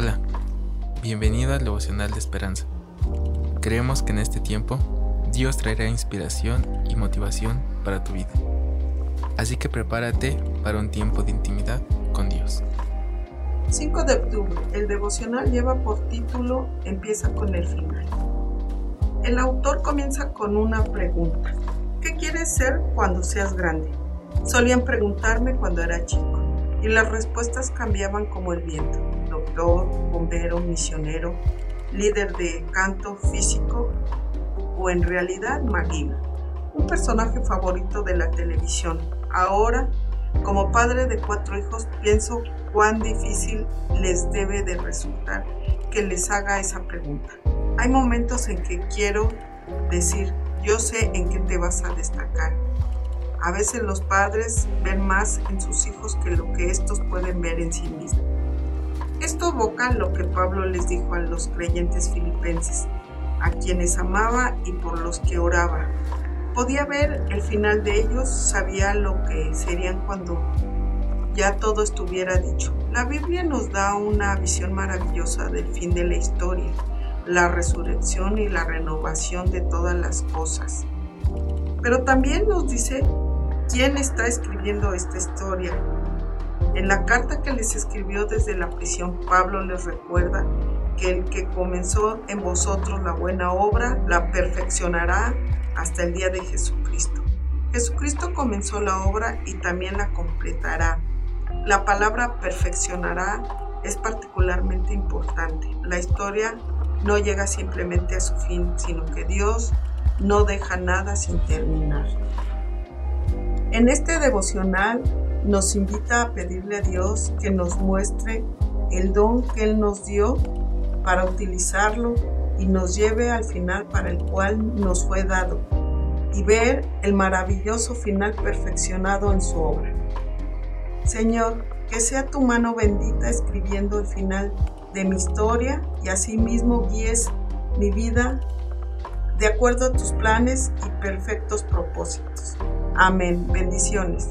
Hola, bienvenido al devocional de esperanza. Creemos que en este tiempo Dios traerá inspiración y motivación para tu vida. Así que prepárate para un tiempo de intimidad con Dios. 5 de octubre. El devocional lleva por título Empieza con el final. El autor comienza con una pregunta. ¿Qué quieres ser cuando seas grande? Solían preguntarme cuando era chico y las respuestas cambiaban como el viento. Doctor, bombero, misionero, líder de canto físico o en realidad maguila. Un personaje favorito de la televisión. Ahora, como padre de cuatro hijos, pienso cuán difícil les debe de resultar que les haga esa pregunta. Hay momentos en que quiero decir, yo sé en qué te vas a destacar a veces los padres ven más en sus hijos que lo que estos pueden ver en sí mismos. Esto evoca lo que Pablo les dijo a los creyentes filipenses, a quienes amaba y por los que oraba. Podía ver el final de ellos, sabía lo que serían cuando ya todo estuviera dicho. La Biblia nos da una visión maravillosa del fin de la historia, la resurrección y la renovación de todas las cosas. Pero también nos dice quién está escribiendo esta historia. En la carta que les escribió desde la prisión, Pablo les recuerda que el que comenzó en vosotros la buena obra la perfeccionará hasta el día de Jesucristo. Jesucristo comenzó la obra y también la completará. La palabra perfeccionará es particularmente importante. La historia no llega simplemente a su fin, sino que Dios no deja nada sin terminar. En este devocional nos invita a pedirle a Dios que nos muestre el don que Él nos dio para utilizarlo y nos lleve al final para el cual nos fue dado y ver el maravilloso final perfeccionado en su obra. Señor, que sea tu mano bendita escribiendo el final de mi historia y asimismo guíes mi vida de acuerdo a tus planes y perfectos propósitos. Amén. Bendiciones.